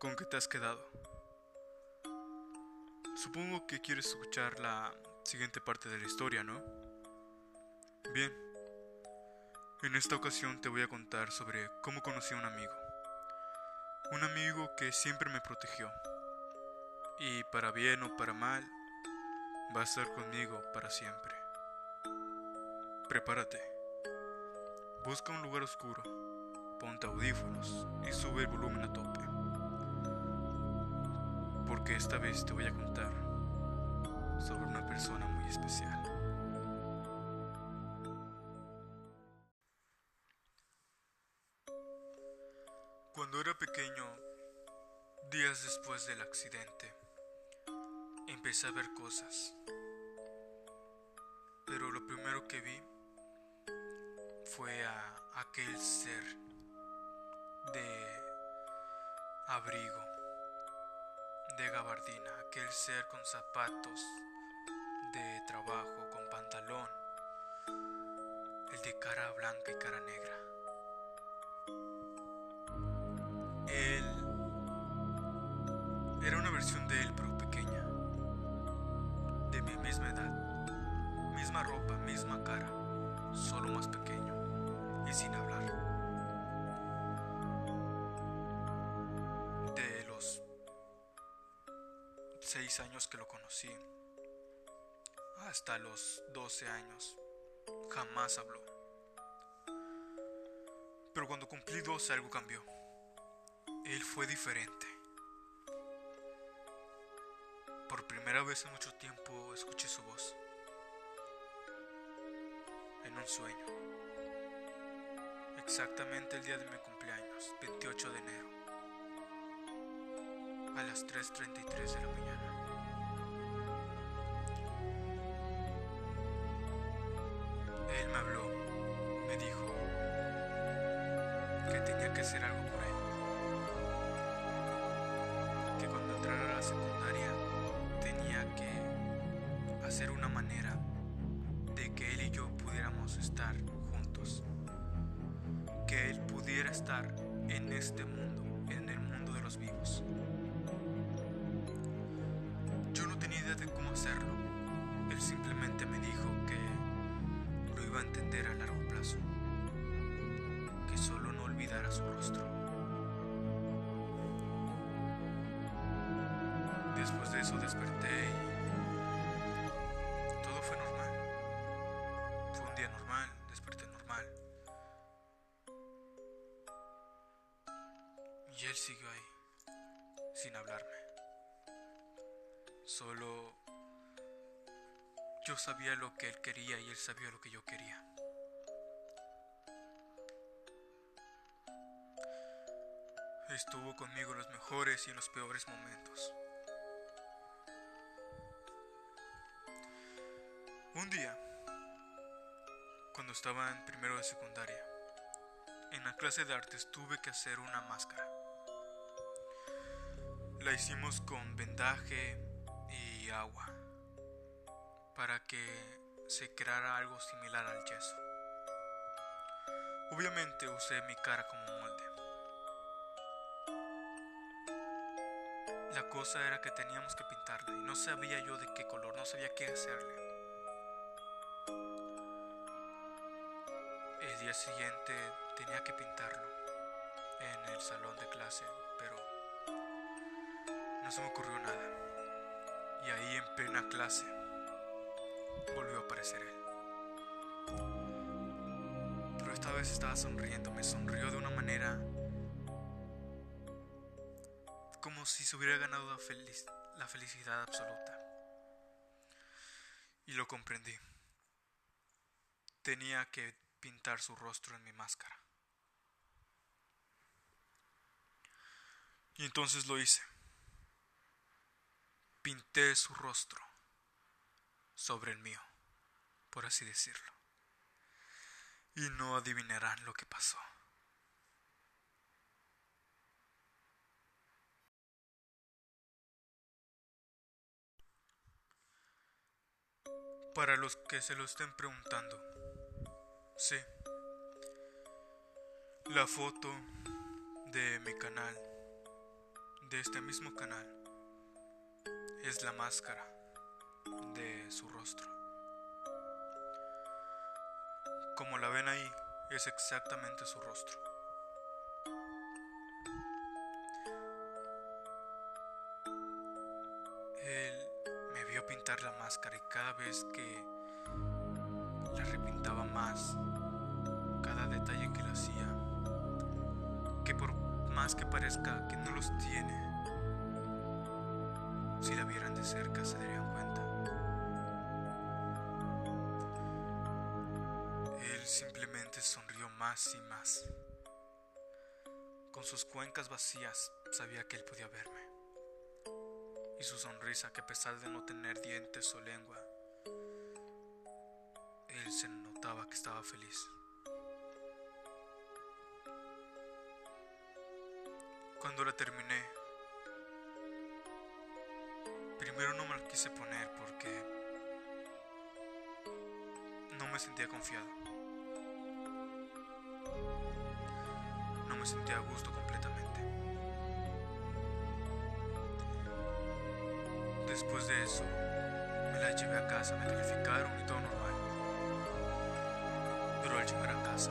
¿Con qué te has quedado? Supongo que quieres escuchar la siguiente parte de la historia, ¿no? Bien. En esta ocasión te voy a contar sobre cómo conocí a un amigo. Un amigo que siempre me protegió. Y para bien o para mal, va a estar conmigo para siempre. Prepárate. Busca un lugar oscuro, ponte audífonos y sube el volumen a tope. Porque esta vez te voy a contar sobre una persona muy especial. Cuando era pequeño, días después del accidente, empecé a ver cosas. Pero lo primero que vi fue a aquel ser de abrigo, de gabardina, aquel ser con zapatos de trabajo, con pantalón, el de cara blanca y cara negra. Él era una versión de él, pero pequeña, de mi misma edad, misma ropa, misma cara, solo más pequeño y sin hablar. 6 años que lo conocí, hasta los 12 años, jamás habló. Pero cuando cumplí 12 algo cambió. Él fue diferente. Por primera vez en mucho tiempo escuché su voz. En un sueño. Exactamente el día de mi cumpleaños, 28 de enero. A las 3.33 de la mañana. Él me habló, me dijo que tenía que hacer algo por él. Que cuando entrara a la secundaria tenía que hacer una manera de que él y yo pudiéramos estar juntos. Que él pudiera estar en este mundo, en el mundo de los vivos. Hacerlo. Él simplemente me dijo que lo iba a entender a largo plazo. Que solo no olvidara su rostro. Después de eso desperté y todo fue normal. Fue un día normal, desperté normal. Y él siguió ahí, sin hablarme. Solo yo sabía lo que él quería y él sabía lo que yo quería. Estuvo conmigo en los mejores y en los peores momentos. Un día, cuando estaba en primero de secundaria, en la clase de artes tuve que hacer una máscara. La hicimos con vendaje y agua para que se creara algo similar al yeso. Obviamente usé mi cara como molde. La cosa era que teníamos que pintarla y no sabía yo de qué color, no sabía qué hacerle. El día siguiente tenía que pintarlo en el salón de clase, pero no se me ocurrió nada. Y ahí en plena clase volvió a aparecer él. Pero esta vez estaba sonriendo, me sonrió de una manera como si se hubiera ganado la, la felicidad absoluta. Y lo comprendí. Tenía que pintar su rostro en mi máscara. Y entonces lo hice. Pinté su rostro sobre el mío, por así decirlo. Y no adivinarán lo que pasó. Para los que se lo estén preguntando, sí, la foto de mi canal de este mismo canal es la máscara de su rostro. Como la ven ahí, es exactamente su rostro. Él me vio pintar la máscara y cada vez que la repintaba más, cada detalle que le hacía, que por más que parezca que no los tiene, si la vieran de cerca se darían cuenta. Más y más. Con sus cuencas vacías sabía que él podía verme. Y su sonrisa, que a pesar de no tener dientes o lengua, él se notaba que estaba feliz. Cuando la terminé, primero no me la quise poner porque no me sentía confiado. Sentía a gusto completamente. Después de eso, me la llevé a casa, me calificaron y todo normal. Pero al llegar a casa,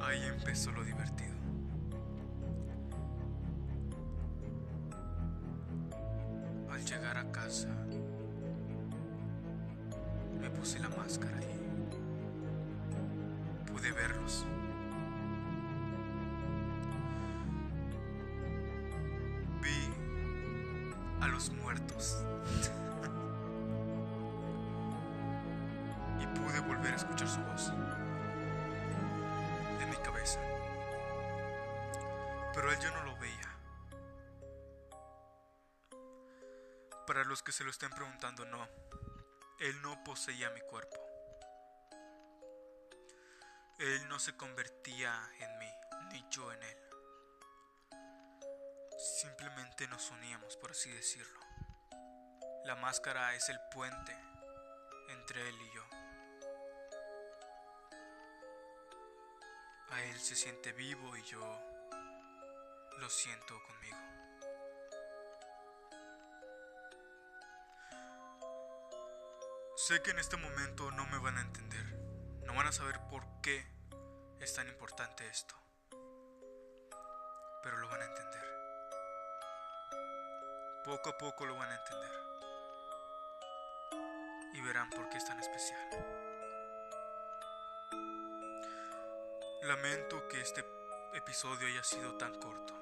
ahí empezó lo divertido. Los muertos. y pude volver a escuchar su voz en mi cabeza. Pero él yo no lo veía. Para los que se lo estén preguntando, no. Él no poseía mi cuerpo. Él no se convertía en mí, ni yo en él. Simplemente nos uníamos, por así decirlo. La máscara es el puente entre él y yo. A él se siente vivo y yo lo siento conmigo. Sé que en este momento no me van a entender, no van a saber por qué es tan importante esto, pero lo van a entender. Poco a poco lo van a entender y verán por qué es tan especial. Lamento que este episodio haya sido tan corto,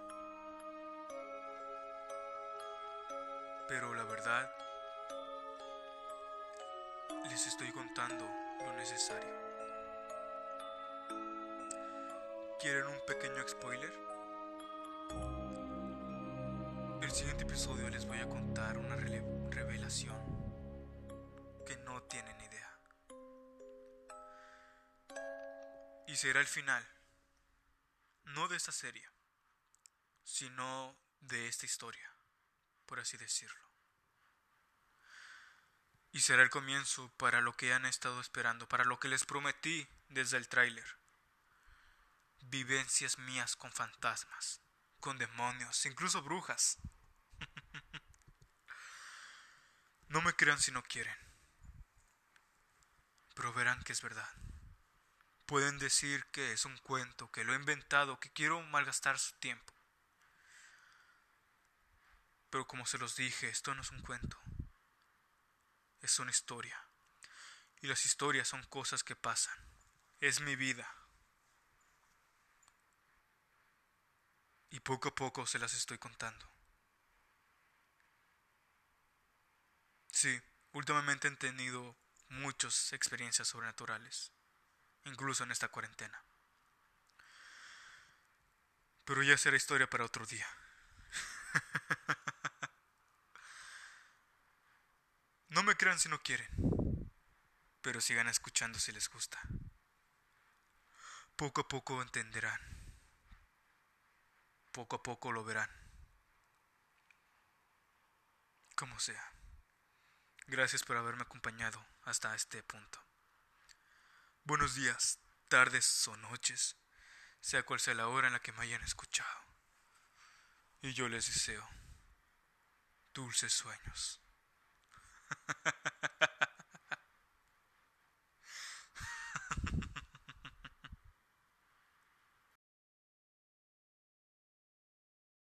pero la verdad les estoy contando lo necesario. ¿Quieren un pequeño spoiler? Episodio les voy a contar una revelación que no tienen idea. Y será el final, no de esta serie, sino de esta historia, por así decirlo. Y será el comienzo para lo que han estado esperando, para lo que les prometí desde el tráiler. Vivencias mías con fantasmas, con demonios, incluso brujas. No me crean si no quieren, pero verán que es verdad. Pueden decir que es un cuento, que lo he inventado, que quiero malgastar su tiempo. Pero como se los dije, esto no es un cuento es una historia. Y las historias son cosas que pasan. Es mi vida. Y poco a poco se las estoy contando. Sí, últimamente he tenido muchas experiencias sobrenaturales, incluso en esta cuarentena. Pero ya será historia para otro día. No me crean si no quieren, pero sigan escuchando si les gusta. Poco a poco entenderán. Poco a poco lo verán. Como sea. Gracias por haberme acompañado hasta este punto. Buenos días, tardes o noches, sea cual sea la hora en la que me hayan escuchado. Y yo les deseo dulces sueños.